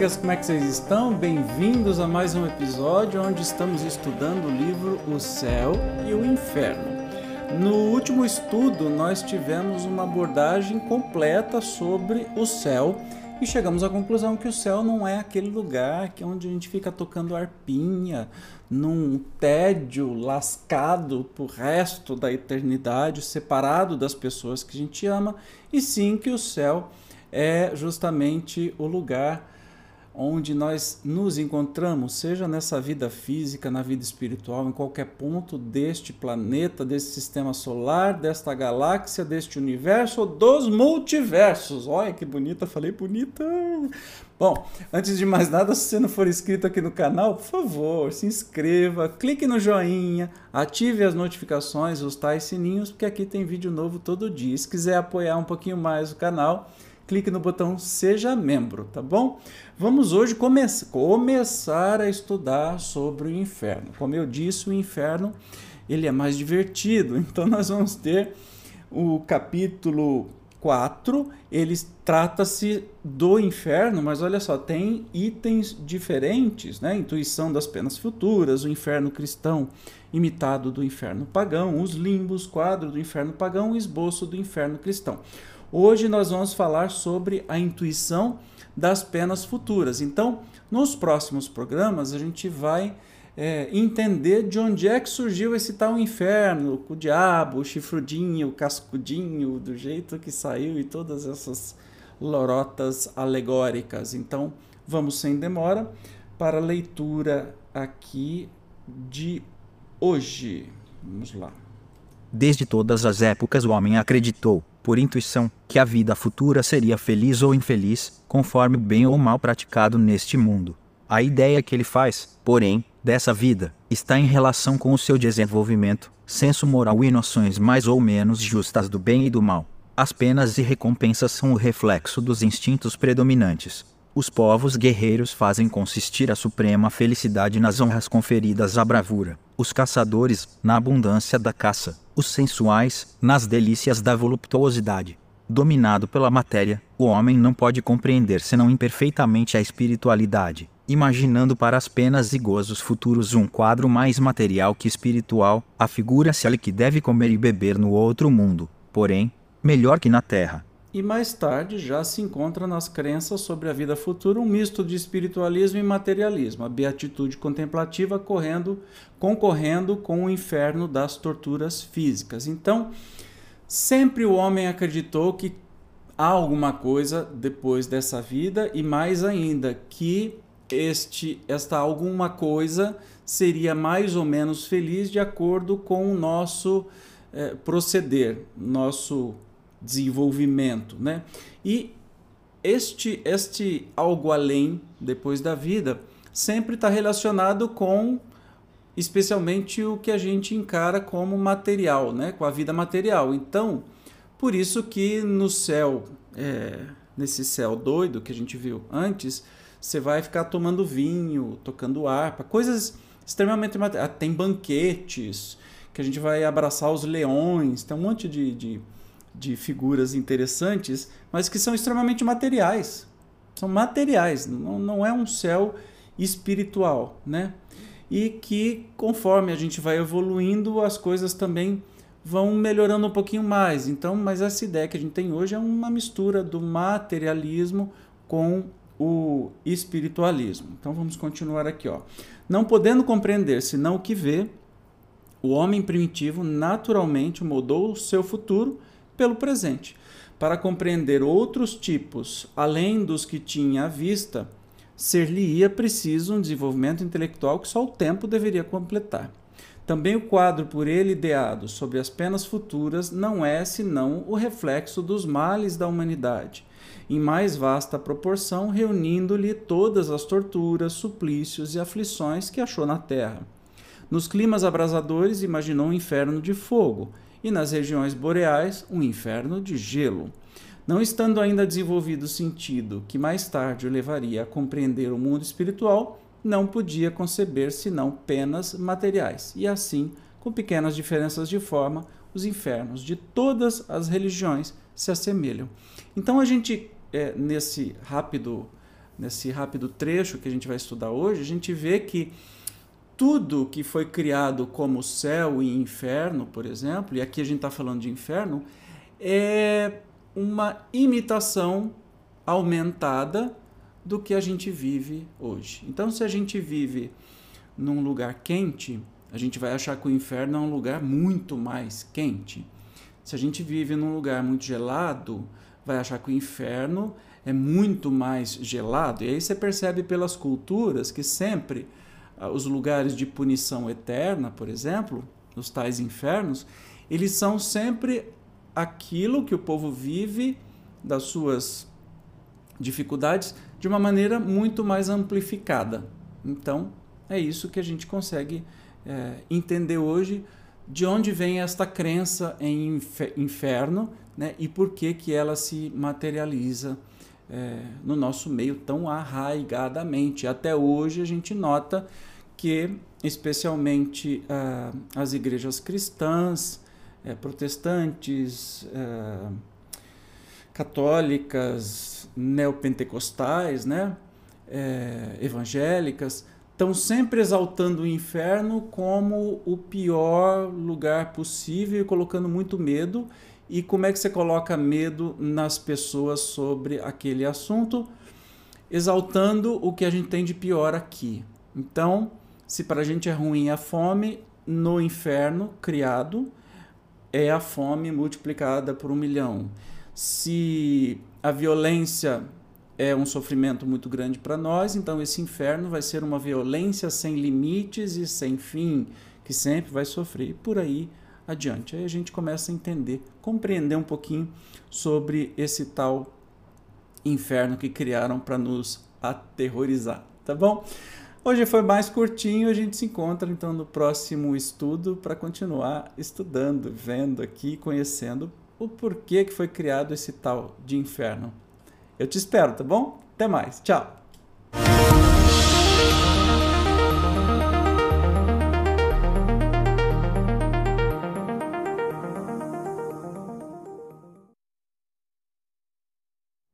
amigas, como é que vocês estão? Bem-vindos a mais um episódio onde estamos estudando o livro O Céu e o Inferno. No último estudo, nós tivemos uma abordagem completa sobre o céu e chegamos à conclusão que o céu não é aquele lugar que onde a gente fica tocando arpinha, num tédio lascado pro resto da eternidade, separado das pessoas que a gente ama, e sim que o céu é justamente o lugar onde nós nos encontramos, seja nessa vida física, na vida espiritual, em qualquer ponto deste planeta, desse sistema solar, desta galáxia, deste universo ou dos multiversos. Olha que bonita, falei bonita. Bom, antes de mais nada, se você não for inscrito aqui no canal, por favor, se inscreva, clique no joinha, ative as notificações, os tais sininhos, porque aqui tem vídeo novo todo dia. Se quiser apoiar um pouquinho mais o canal, clique no botão Seja Membro, tá bom? Vamos hoje come começar a estudar sobre o inferno. Como eu disse, o inferno ele é mais divertido, então nós vamos ter o capítulo 4, ele trata-se do inferno, mas olha só, tem itens diferentes, né? Intuição das penas futuras, o inferno cristão imitado do inferno pagão, os limbos, quadro do inferno pagão, esboço do inferno cristão. Hoje nós vamos falar sobre a intuição das penas futuras. Então, nos próximos programas, a gente vai é, entender de onde é que surgiu esse tal inferno, o diabo, o chifrudinho, o cascudinho, do jeito que saiu e todas essas lorotas alegóricas. Então, vamos sem demora para a leitura aqui de hoje. Vamos lá. Desde todas as épocas o homem acreditou por intuição, que a vida futura seria feliz ou infeliz, conforme o bem ou mal praticado neste mundo. A ideia que ele faz, porém, dessa vida, está em relação com o seu desenvolvimento, senso moral e noções mais ou menos justas do bem e do mal. As penas e recompensas são o reflexo dos instintos predominantes. Os povos guerreiros fazem consistir a suprema felicidade nas honras conferidas à bravura, os caçadores, na abundância da caça, os sensuais, nas delícias da voluptuosidade. Dominado pela matéria, o homem não pode compreender senão imperfeitamente a espiritualidade, imaginando para as penas e gozos futuros um quadro mais material que espiritual, afigura-se-lhe que deve comer e beber no outro mundo, porém, melhor que na terra, e mais tarde já se encontra nas crenças sobre a vida futura um misto de espiritualismo e materialismo, a beatitude contemplativa correndo, concorrendo com o inferno das torturas físicas. Então, sempre o homem acreditou que há alguma coisa depois dessa vida e mais ainda que este esta alguma coisa seria mais ou menos feliz de acordo com o nosso eh, proceder, nosso desenvolvimento, né? E este este algo além depois da vida sempre está relacionado com especialmente o que a gente encara como material, né? Com a vida material. Então, por isso que no céu, é, nesse céu doido que a gente viu antes, você vai ficar tomando vinho, tocando harpa, coisas extremamente materiais. Ah, tem banquetes que a gente vai abraçar os leões, tem um monte de, de de figuras interessantes, mas que são extremamente materiais. São materiais, não, não é um céu espiritual, né? E que conforme a gente vai evoluindo, as coisas também vão melhorando um pouquinho mais. Então, mas essa ideia que a gente tem hoje é uma mistura do materialismo com o espiritualismo. Então vamos continuar aqui, ó. Não podendo compreender senão o que vê, o homem primitivo naturalmente moldou o seu futuro pelo presente. Para compreender outros tipos, além dos que tinha à vista, ser-lhe-ia preciso um desenvolvimento intelectual que só o tempo deveria completar. Também o quadro por ele ideado sobre as penas futuras não é senão o reflexo dos males da humanidade, em mais vasta proporção, reunindo-lhe todas as torturas, suplícios e aflições que achou na terra. Nos climas abrasadores, imaginou um inferno de fogo, e nas regiões boreais um inferno de gelo. Não estando ainda desenvolvido o sentido que mais tarde o levaria a compreender o mundo espiritual, não podia conceber senão penas materiais. E assim, com pequenas diferenças de forma, os infernos de todas as religiões se assemelham. Então a gente, é, nesse rápido nesse rápido trecho que a gente vai estudar hoje, a gente vê que tudo que foi criado como céu e inferno, por exemplo, e aqui a gente está falando de inferno, é uma imitação aumentada do que a gente vive hoje. Então, se a gente vive num lugar quente, a gente vai achar que o inferno é um lugar muito mais quente. Se a gente vive num lugar muito gelado, vai achar que o inferno é muito mais gelado. E aí você percebe pelas culturas que sempre os lugares de punição eterna, por exemplo, os tais infernos, eles são sempre aquilo que o povo vive das suas dificuldades de uma maneira muito mais amplificada. Então, é isso que a gente consegue é, entender hoje de onde vem esta crença em inferno né, e por que, que ela se materializa é, no nosso meio tão arraigadamente. Até hoje a gente nota que, especialmente ah, as igrejas cristãs, é, protestantes, é, católicas, neopentecostais, né, é, evangélicas, estão sempre exaltando o inferno como o pior lugar possível e colocando muito medo. E como é que você coloca medo nas pessoas sobre aquele assunto? Exaltando o que a gente tem de pior aqui. Então, se para a gente é ruim a fome, no inferno criado é a fome multiplicada por um milhão. Se a violência é um sofrimento muito grande para nós, então esse inferno vai ser uma violência sem limites e sem fim, que sempre vai sofrer. Por aí adiante. Aí a gente começa a entender, compreender um pouquinho sobre esse tal inferno que criaram para nos aterrorizar, tá bom? Hoje foi mais curtinho, a gente se encontra então no próximo estudo para continuar estudando, vendo aqui, conhecendo o porquê que foi criado esse tal de inferno. Eu te espero, tá bom? Até mais. Tchau.